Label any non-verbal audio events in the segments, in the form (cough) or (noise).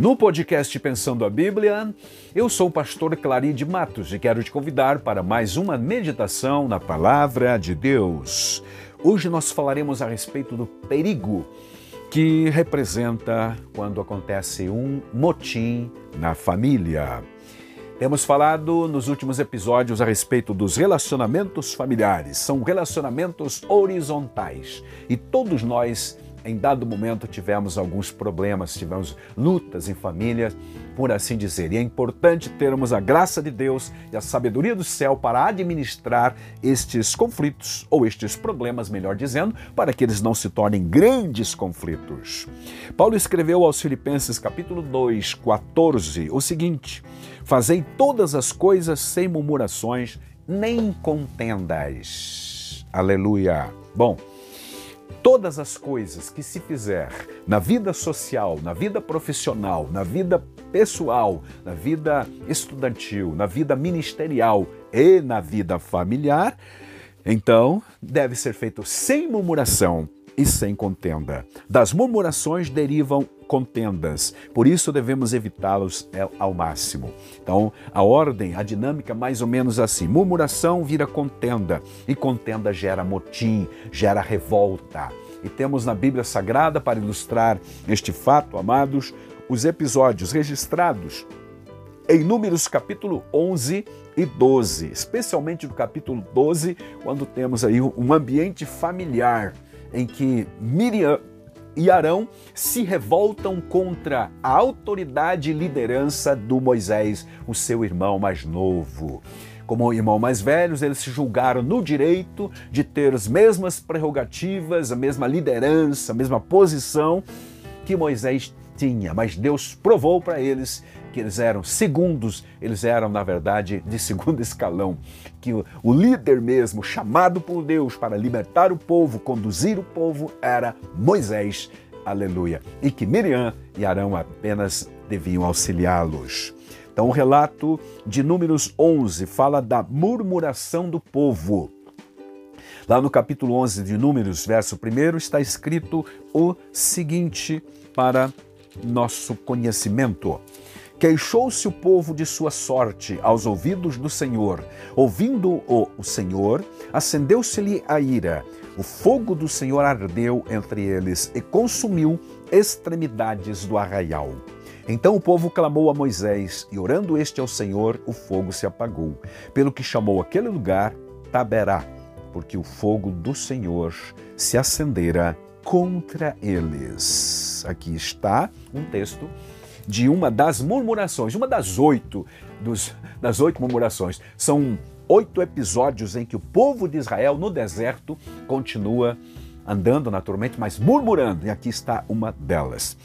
No podcast Pensando a Bíblia, eu sou o pastor Claride Matos e quero te convidar para mais uma meditação na Palavra de Deus. Hoje nós falaremos a respeito do perigo que representa quando acontece um motim na família. Temos falado nos últimos episódios a respeito dos relacionamentos familiares. São relacionamentos horizontais e todos nós em dado momento tivemos alguns problemas, tivemos lutas em família, por assim dizer. E é importante termos a graça de Deus e a sabedoria do céu para administrar estes conflitos, ou estes problemas, melhor dizendo, para que eles não se tornem grandes conflitos. Paulo escreveu aos Filipenses, capítulo 2, 14, o seguinte: Fazei todas as coisas sem murmurações, nem contendas. Aleluia. Bom, todas as coisas que se fizer na vida social, na vida profissional, na vida pessoal, na vida estudantil, na vida ministerial e na vida familiar, então deve ser feito sem murmuração e sem contenda. Das murmurações derivam contendas, por isso devemos evitá-los ao máximo. Então, a ordem, a dinâmica mais ou menos assim: murmuração vira contenda, e contenda gera motim, gera revolta. E temos na Bíblia Sagrada, para ilustrar este fato, amados, os episódios registrados em Números capítulo 11 e 12, especialmente no capítulo 12, quando temos aí um ambiente familiar em que Miriam e Arão se revoltam contra a autoridade e liderança do Moisés, o seu irmão mais novo. Como irmão mais velhos, eles se julgaram no direito de ter as mesmas prerrogativas, a mesma liderança, a mesma posição que Moisés tinha, mas Deus provou para eles que eles eram segundos, eles eram, na verdade, de segundo (laughs) escalão, que o, o líder mesmo, chamado por Deus para libertar o povo, conduzir o povo, era Moisés, aleluia, e que Miriam e Arão apenas deviam auxiliá-los. Então, o relato de Números 11 fala da murmuração do povo. Lá no capítulo 11 de Números, verso 1, está escrito o seguinte para nosso conhecimento. Queixou-se o povo de sua sorte aos ouvidos do Senhor. Ouvindo-o o Senhor, acendeu-se-lhe a ira. O fogo do Senhor ardeu entre eles e consumiu extremidades do arraial. Então o povo clamou a Moisés, e orando este ao Senhor, o fogo se apagou, pelo que chamou aquele lugar Taberá, porque o fogo do Senhor se acendera contra eles. Aqui está um texto de uma das murmurações, uma das oito, dos, das oito murmurações. São oito episódios em que o povo de Israel no deserto continua andando naturalmente, mas murmurando, e aqui está uma delas.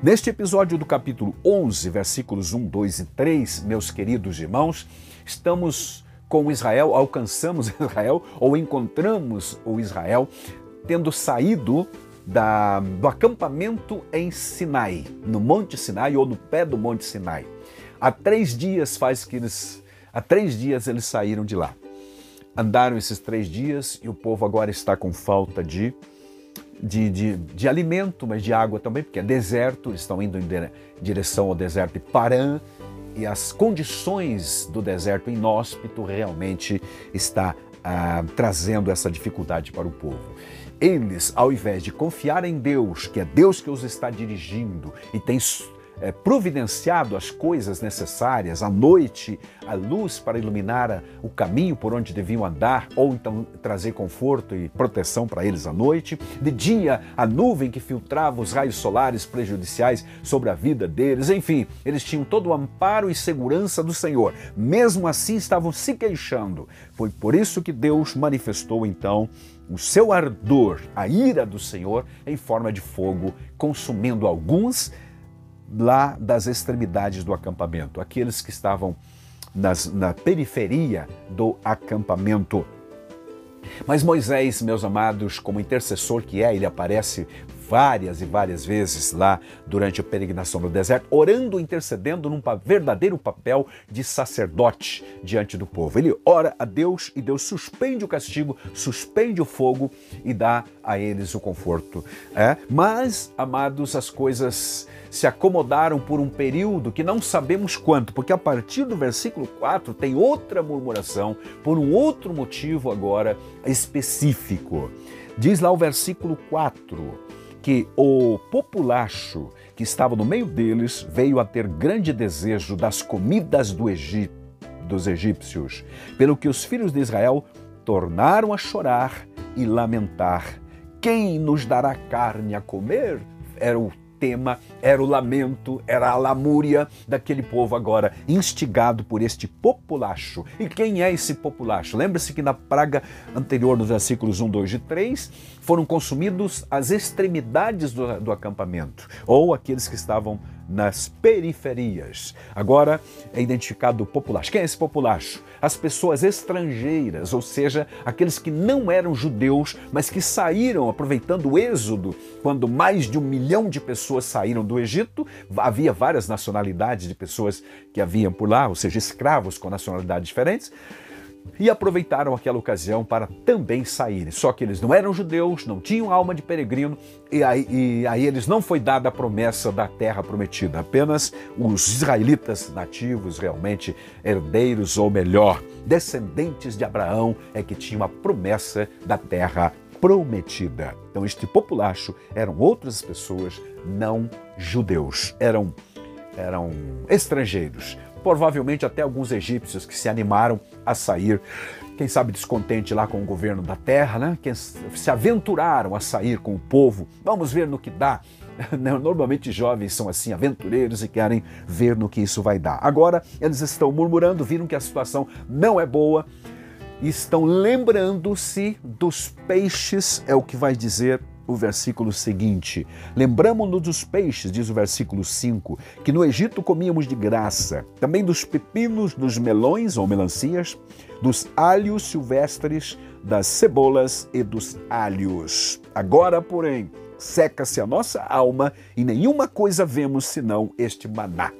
Neste episódio do capítulo 11, versículos 1, 2 e 3, meus queridos irmãos, estamos com Israel, alcançamos (laughs) Israel ou encontramos o Israel tendo saído da, do acampamento em Sinai, no Monte Sinai ou no pé do Monte Sinai. Há três dias faz que eles, há três dias eles saíram de lá. Andaram esses três dias e o povo agora está com falta de, de, de, de alimento, mas de água também, porque é deserto, estão indo em direção ao deserto de Parã e as condições do deserto inóspito realmente está ah, trazendo essa dificuldade para o povo. Eles, ao invés de confiar em Deus, que é Deus que os está dirigindo e tem é, providenciado as coisas necessárias, à noite, a luz para iluminar o caminho por onde deviam andar, ou então trazer conforto e proteção para eles à noite. De dia, a nuvem que filtrava os raios solares prejudiciais sobre a vida deles. Enfim, eles tinham todo o amparo e segurança do Senhor. Mesmo assim, estavam se queixando. Foi por isso que Deus manifestou então o seu ardor, a ira do Senhor, em forma de fogo, consumindo alguns lá das extremidades do acampamento, aqueles que estavam nas, na periferia do acampamento. Mas Moisés, meus amados, como intercessor que é, ele aparece várias e várias vezes lá durante a peregrinação no deserto, orando, intercedendo num verdadeiro papel de sacerdote diante do povo. Ele ora a Deus e Deus suspende o castigo, suspende o fogo e dá a eles o conforto. É? Mas, amados, as coisas se acomodaram por um período que não sabemos quanto, porque a partir do versículo 4 tem outra murmuração, por um outro motivo agora específico. Diz lá o versículo 4 que o populacho que estava no meio deles veio a ter grande desejo das comidas do Egito, dos egípcios, pelo que os filhos de Israel tornaram a chorar e lamentar. Quem nos dará carne a comer? Era o tema, era o lamento, era a lamúria daquele povo agora, instigado por este populacho. E quem é esse populacho? Lembre-se que na praga anterior, nos versículos 1, 2 e 3, foram consumidos as extremidades do, do acampamento, ou aqueles que estavam nas periferias. Agora é identificado o populacho. Quem é esse populacho? As pessoas estrangeiras, ou seja, aqueles que não eram judeus, mas que saíram aproveitando o êxodo, quando mais de um milhão de pessoas saíram do Egito. Havia várias nacionalidades de pessoas que haviam por lá, ou seja, escravos com nacionalidades diferentes e aproveitaram aquela ocasião para também saírem. Só que eles não eram judeus, não tinham alma de peregrino, e aí, e aí eles não foi dada a promessa da terra prometida. Apenas os israelitas nativos, realmente herdeiros, ou melhor, descendentes de Abraão, é que tinham a promessa da terra prometida. Então, este populacho eram outras pessoas não judeus, eram, eram estrangeiros provavelmente até alguns egípcios que se animaram a sair, quem sabe descontente lá com o governo da terra, né? Que se aventuraram a sair com o povo. Vamos ver no que dá. (laughs) Normalmente jovens são assim, aventureiros e querem ver no que isso vai dar. Agora eles estão murmurando, viram que a situação não é boa, estão lembrando-se dos peixes, é o que vai dizer o versículo seguinte: Lembramos-nos dos peixes, diz o versículo 5, que no Egito comíamos de graça, também dos pepinos, dos melões ou melancias, dos alhos silvestres, das cebolas e dos alhos. Agora, porém, seca-se a nossa alma e nenhuma coisa vemos senão este maná.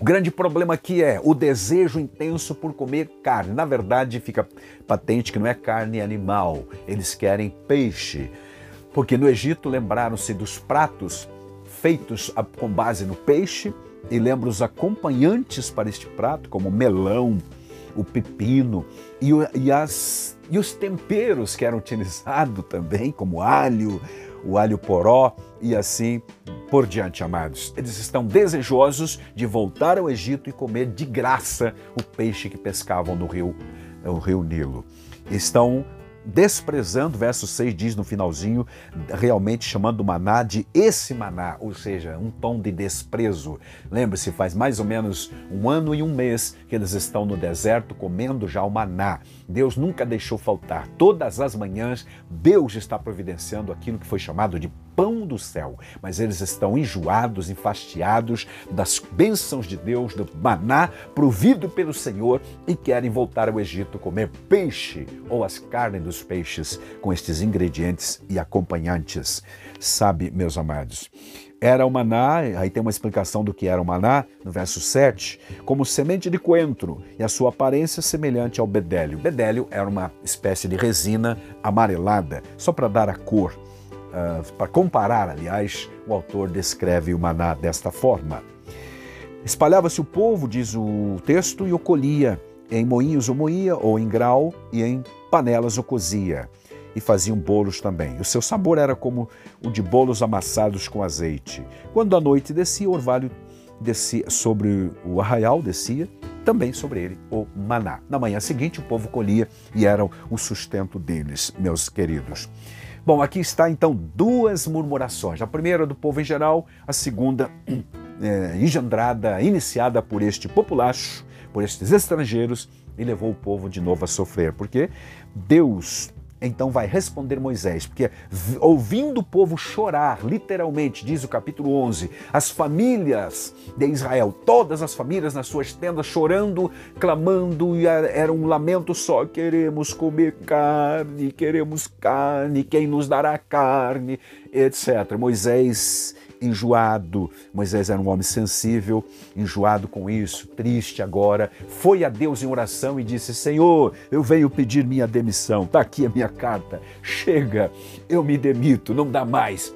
O grande problema aqui é o desejo intenso por comer carne. Na verdade, fica patente que não é carne animal, eles querem peixe. Porque no Egito lembraram-se dos pratos feitos com base no peixe e lembra os acompanhantes para este prato, como o melão, o pepino e, e, as, e os temperos que eram utilizados também, como alho, o alho poró e assim por diante, amados. Eles estão desejosos de voltar ao Egito e comer de graça o peixe que pescavam no rio, no rio Nilo. Estão desprezando, verso 6 diz no finalzinho, realmente chamando o maná de esse maná, ou seja, um tom de desprezo. Lembre-se, faz mais ou menos um ano e um mês que eles estão no deserto comendo já o maná. Deus nunca deixou faltar. Todas as manhãs, Deus está providenciando aquilo que foi chamado de pão do céu, mas eles estão enjoados, enfastiados das bênçãos de Deus, do maná provido pelo Senhor e querem voltar ao Egito comer peixe ou as carnes dos peixes com estes ingredientes e acompanhantes. Sabe, meus amados, era o maná, aí tem uma explicação do que era o maná, no verso 7, como semente de coentro e a sua aparência semelhante ao bedélio. Bedélio era uma espécie de resina amarelada, só para dar a cor. Uh, para comparar, aliás, o autor descreve o maná desta forma. Espalhava-se o povo, diz o texto, e o colhia. Em moinhos o moía, ou em grau, e em panelas o cozia. E faziam bolos também. O seu sabor era como o de bolos amassados com azeite. Quando a noite descia, o orvalho descia sobre o arraial, descia, também sobre ele o maná. Na manhã seguinte, o povo colhia e era o sustento deles, meus queridos. Bom, aqui está então duas murmurações. A primeira do povo em geral, a segunda (clears throat) é, engendrada, iniciada por este populacho, por estes estrangeiros, e levou o povo de novo a sofrer, porque Deus Então vai responder Moisés, porque ouvindo o povo chorar, literalmente, diz o capítulo 11, as famílias de Israel, todas as famílias nas suas tendas chorando, clamando, e era um lamento só: queremos comer carne, queremos carne, quem nos dará carne, etc. Moisés enjoado. Moisés era um homem sensível, enjoado com isso, triste agora. Foi a Deus em oração e disse: Senhor, eu venho pedir minha demissão. Está aqui a minha carta. Chega, eu me demito, não dá mais.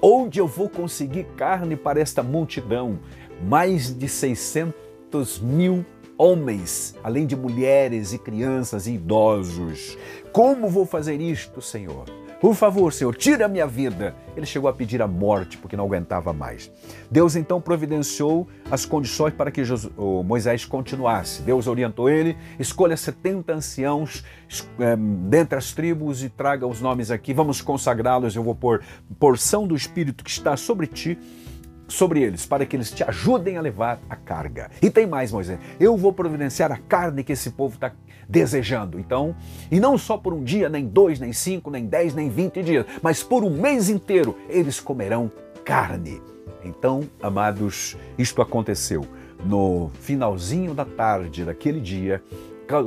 Onde eu vou conseguir carne para esta multidão? Mais de 600 mil homens, além de mulheres e crianças e idosos. Como vou fazer isto, Senhor? Por favor, Senhor, tira a minha vida. Ele chegou a pedir a morte porque não aguentava mais. Deus então providenciou as condições para que Moisés continuasse. Deus orientou ele: escolha 70 anciãos é, dentre as tribos e traga os nomes aqui. Vamos consagrá-los. Eu vou pôr porção do Espírito que está sobre ti sobre eles, para que eles te ajudem a levar a carga. E tem mais, Moisés, eu vou providenciar a carne que esse povo está desejando. Então, e não só por um dia, nem dois, nem cinco, nem dez, nem vinte dias, mas por um mês inteiro eles comerão carne. Então, amados, isto aconteceu. No finalzinho da tarde daquele dia,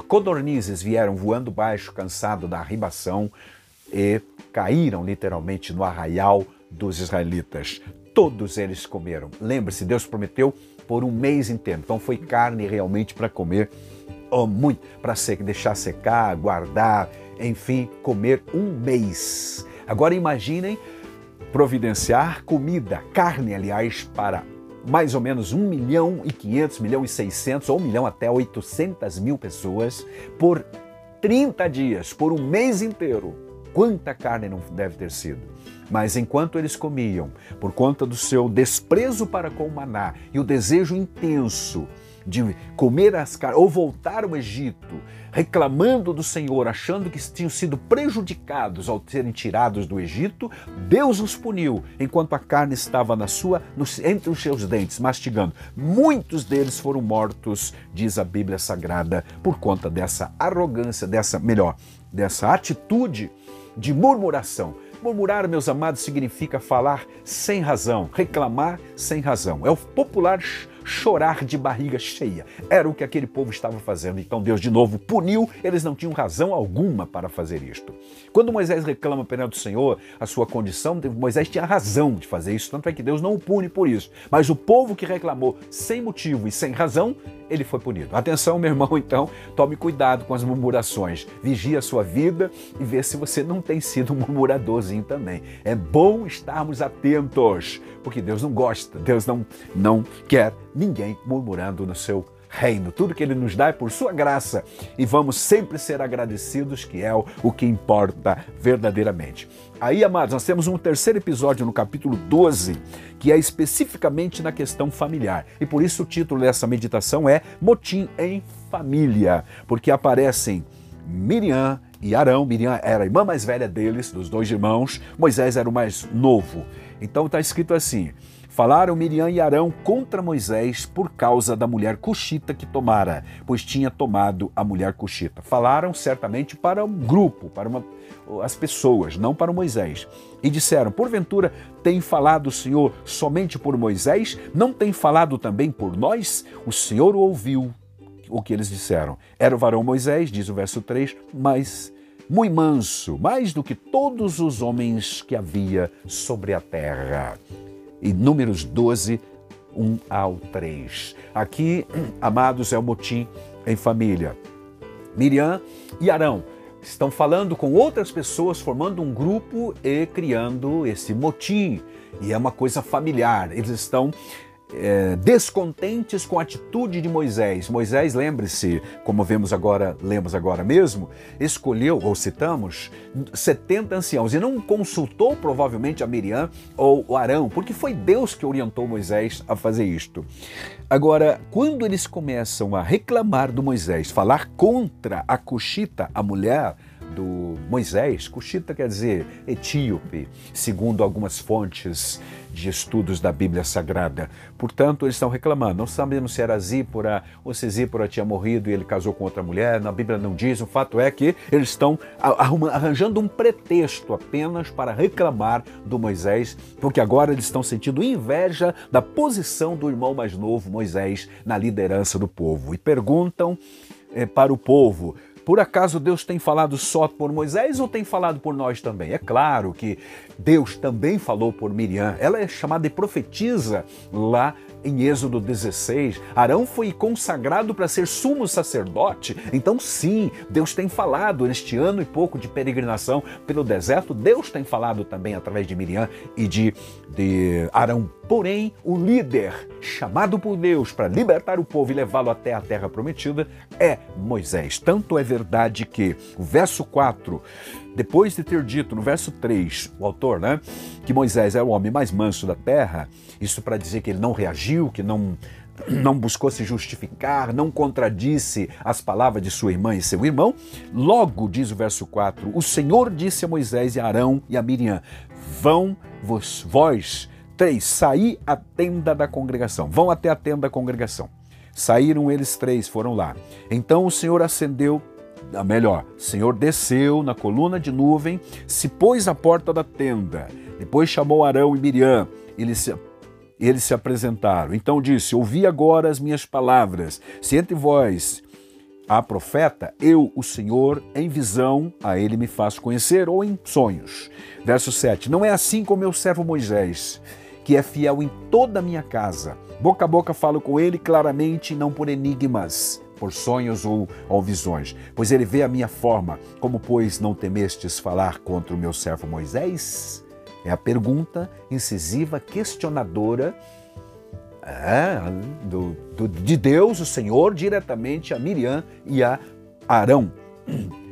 codornizes vieram voando baixo, cansado da arribação, e caíram literalmente no arraial dos israelitas. Todos eles comeram. Lembre-se, Deus prometeu por um mês inteiro. Então foi carne realmente para comer oh, muito, para deixar secar, guardar, enfim, comer um mês. Agora imaginem providenciar comida, carne, aliás, para mais ou menos 1 milhão e 500, 1 milhão e 600 ou 1 milhão até 800 mil pessoas por 30 dias, por um mês inteiro. Quanta carne não deve ter sido? Mas enquanto eles comiam, por conta do seu desprezo para com o maná e o desejo intenso de comer as carnes, ou voltar ao Egito, reclamando do Senhor, achando que tinham sido prejudicados ao serem tirados do Egito, Deus os puniu, enquanto a carne estava na sua, entre os seus dentes, mastigando. Muitos deles foram mortos, diz a Bíblia Sagrada, por conta dessa arrogância, dessa, melhor, dessa atitude de murmuração Murmurar, meus amados, significa falar sem razão, reclamar sem razão. É o popular chorar de barriga cheia. Era o que aquele povo estava fazendo. Então Deus de novo puniu, eles não tinham razão alguma para fazer isto. Quando Moisés reclama perante o Senhor a sua condição, Moisés tinha razão de fazer isso, tanto é que Deus não o pune por isso. Mas o povo que reclamou sem motivo e sem razão, ele foi punido. Atenção, meu irmão, então, tome cuidado com as murmurações. Vigie a sua vida e vê se você não tem sido um murmuradorzinho também. É bom estarmos atentos, porque Deus não gosta, Deus não, não quer ninguém murmurando no seu reino. Tudo que Ele nos dá é por Sua graça e vamos sempre ser agradecidos, que é o que importa verdadeiramente. Aí, amados, nós temos um terceiro episódio no capítulo 12, que é especificamente na questão familiar. E por isso o título dessa meditação é Motim em Família, porque aparecem Miriam e Arão. Miriam era a irmã mais velha deles, dos dois irmãos, Moisés era o mais novo. Então está escrito assim: Falaram Miriam e Arão contra Moisés por causa da mulher cuxita que tomara, pois tinha tomado a mulher cuxita. Falaram certamente para um grupo, para uma, as pessoas, não para Moisés. E disseram: Porventura tem falado o Senhor somente por Moisés? Não tem falado também por nós? O Senhor ouviu o que eles disseram. Era o varão Moisés, diz o verso 3, mas muito manso, mais do que todos os homens que havia sobre a terra e Números 12, 1 ao 3. Aqui, (clears throat) amados, é o motim em família. Miriam e Arão estão falando com outras pessoas, formando um grupo e criando esse motim. E é uma coisa familiar. Eles estão é, descontentes com a atitude de Moisés. Moisés, lembre-se, como vemos agora, lemos agora mesmo, escolheu, ou citamos, 70 anciãos e não consultou provavelmente a Miriam ou o Arão, porque foi Deus que orientou Moisés a fazer isto. Agora, quando eles começam a reclamar do Moisés, falar contra a Cuxita, a mulher do Moisés, Cuxita quer dizer etíope, segundo algumas fontes de estudos da Bíblia Sagrada. Portanto, eles estão reclamando. Não sabemos se era Zípora ou se Zípora tinha morrido e ele casou com outra mulher. Na Bíblia não diz. O fato é que eles estão arranjando um pretexto apenas para reclamar do Moisés, porque agora eles estão sentindo inveja da posição do irmão mais novo, Moisés, na liderança do povo. E perguntam eh, para o povo: por acaso Deus tem falado só por Moisés ou tem falado por nós também? É claro que Deus também falou por Miriam. Ela é chamada de profetisa lá em Êxodo 16, Arão foi consagrado para ser sumo sacerdote. Então, sim, Deus tem falado neste ano e pouco de peregrinação pelo deserto. Deus tem falado também através de Miriam e de, de Arão. Porém, o líder chamado por Deus para libertar o povo e levá-lo até a terra prometida é Moisés. Tanto é verdade que o verso 4 depois de ter dito no verso 3, o autor, né, que Moisés é o homem mais manso da terra, isso para dizer que ele não que não não buscou se justificar, não contradisse as palavras de sua irmã e seu irmão. Logo, diz o verso 4, o Senhor disse a Moisés e a Arão e a Miriam: Vão vos, vós três, saí à tenda da congregação. Vão até a tenda da congregação. Saíram eles três, foram lá. Então o Senhor acendeu melhor, o Senhor desceu na coluna de nuvem, se pôs à porta da tenda, depois chamou Arão e Miriam, eles se, eles se apresentaram. Então disse: Ouvi agora as minhas palavras, se entre vós há profeta, eu, o Senhor, em visão, a ele me faço conhecer, ou em sonhos. Verso 7: Não é assim como meu servo Moisés, que é fiel em toda a minha casa. Boca a boca falo com ele claramente, não por enigmas por sonhos ou, ou visões, pois ele vê a minha forma. Como, pois, não temestes falar contra o meu servo Moisés? É a pergunta incisiva, questionadora é, do, do, de Deus, o Senhor, diretamente a Miriam e a Arão.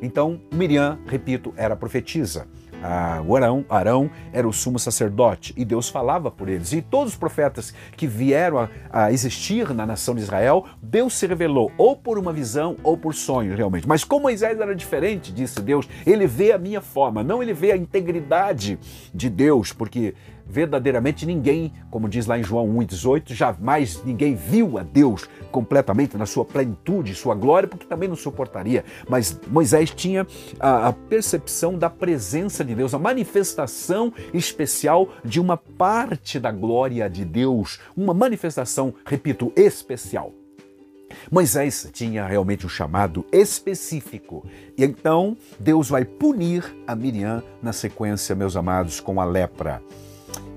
Então, Miriam, repito, era profetisa ah, o Arão, Arão era o sumo sacerdote e Deus falava por eles. E todos os profetas que vieram a, a, existir na nação de Israel, Deus se revelou ou por uma visão ou por sonho, realmente. Mas como Moisés era diferente, disse Deus, ele vê a minha forma, não ele vê a integridade de Deus, porque verdadeiramente ninguém, como diz lá em João 1,18, jamais ninguém viu a Deus completamente na sua plenitude, sua glória, porque também não suportaria. Mas Moisés tinha a, a percepção da presença de Deus, a manifestação especial de uma parte da glória de Deus, uma manifestação, repito, especial. Moisés tinha realmente um chamado específico. E então Deus vai punir a Miriam na sequência, meus amados, com a lepra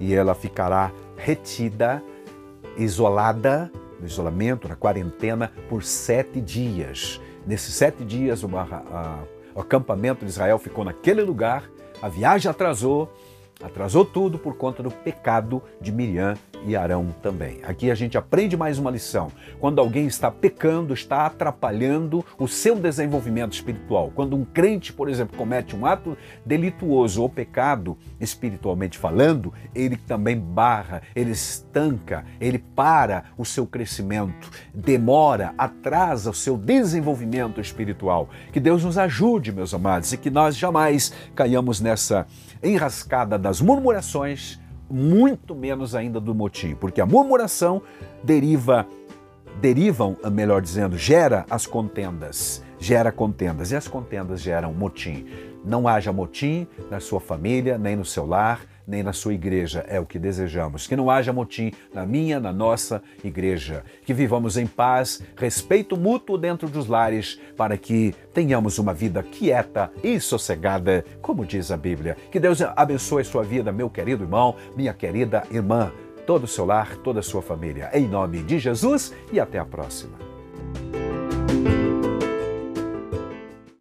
e ela ficará retida, isolada, no isolamento, na quarentena, por sete dias. Nesses sete dias, o, a, o acampamento de Israel ficou naquele lugar, a viagem atrasou, atrasou tudo por conta do pecado de Miriam e Arão também. Aqui a gente aprende mais uma lição. Quando alguém está pecando, está atrapalhando o seu desenvolvimento espiritual. Quando um crente, por exemplo, comete um ato delituoso ou pecado, espiritualmente falando, ele também barra, ele estanca, ele para o seu crescimento, demora, atrasa o seu desenvolvimento espiritual. Que Deus nos ajude, meus amados, e que nós jamais caiamos nessa enrascada das murmurações muito menos ainda do motim, porque a murmuração deriva derivam, melhor dizendo, gera as contendas, gera contendas e as contendas geram motim. Não haja motim na sua família, nem no seu lar, nem na sua igreja. É o que desejamos. Que não haja motim na minha, na nossa igreja. Que vivamos em paz, respeito mútuo dentro dos lares, para que tenhamos uma vida quieta e sossegada, como diz a Bíblia. Que Deus abençoe sua vida, meu querido irmão, minha querida irmã, todo o seu lar, toda a sua família. Em nome de Jesus e até a próxima.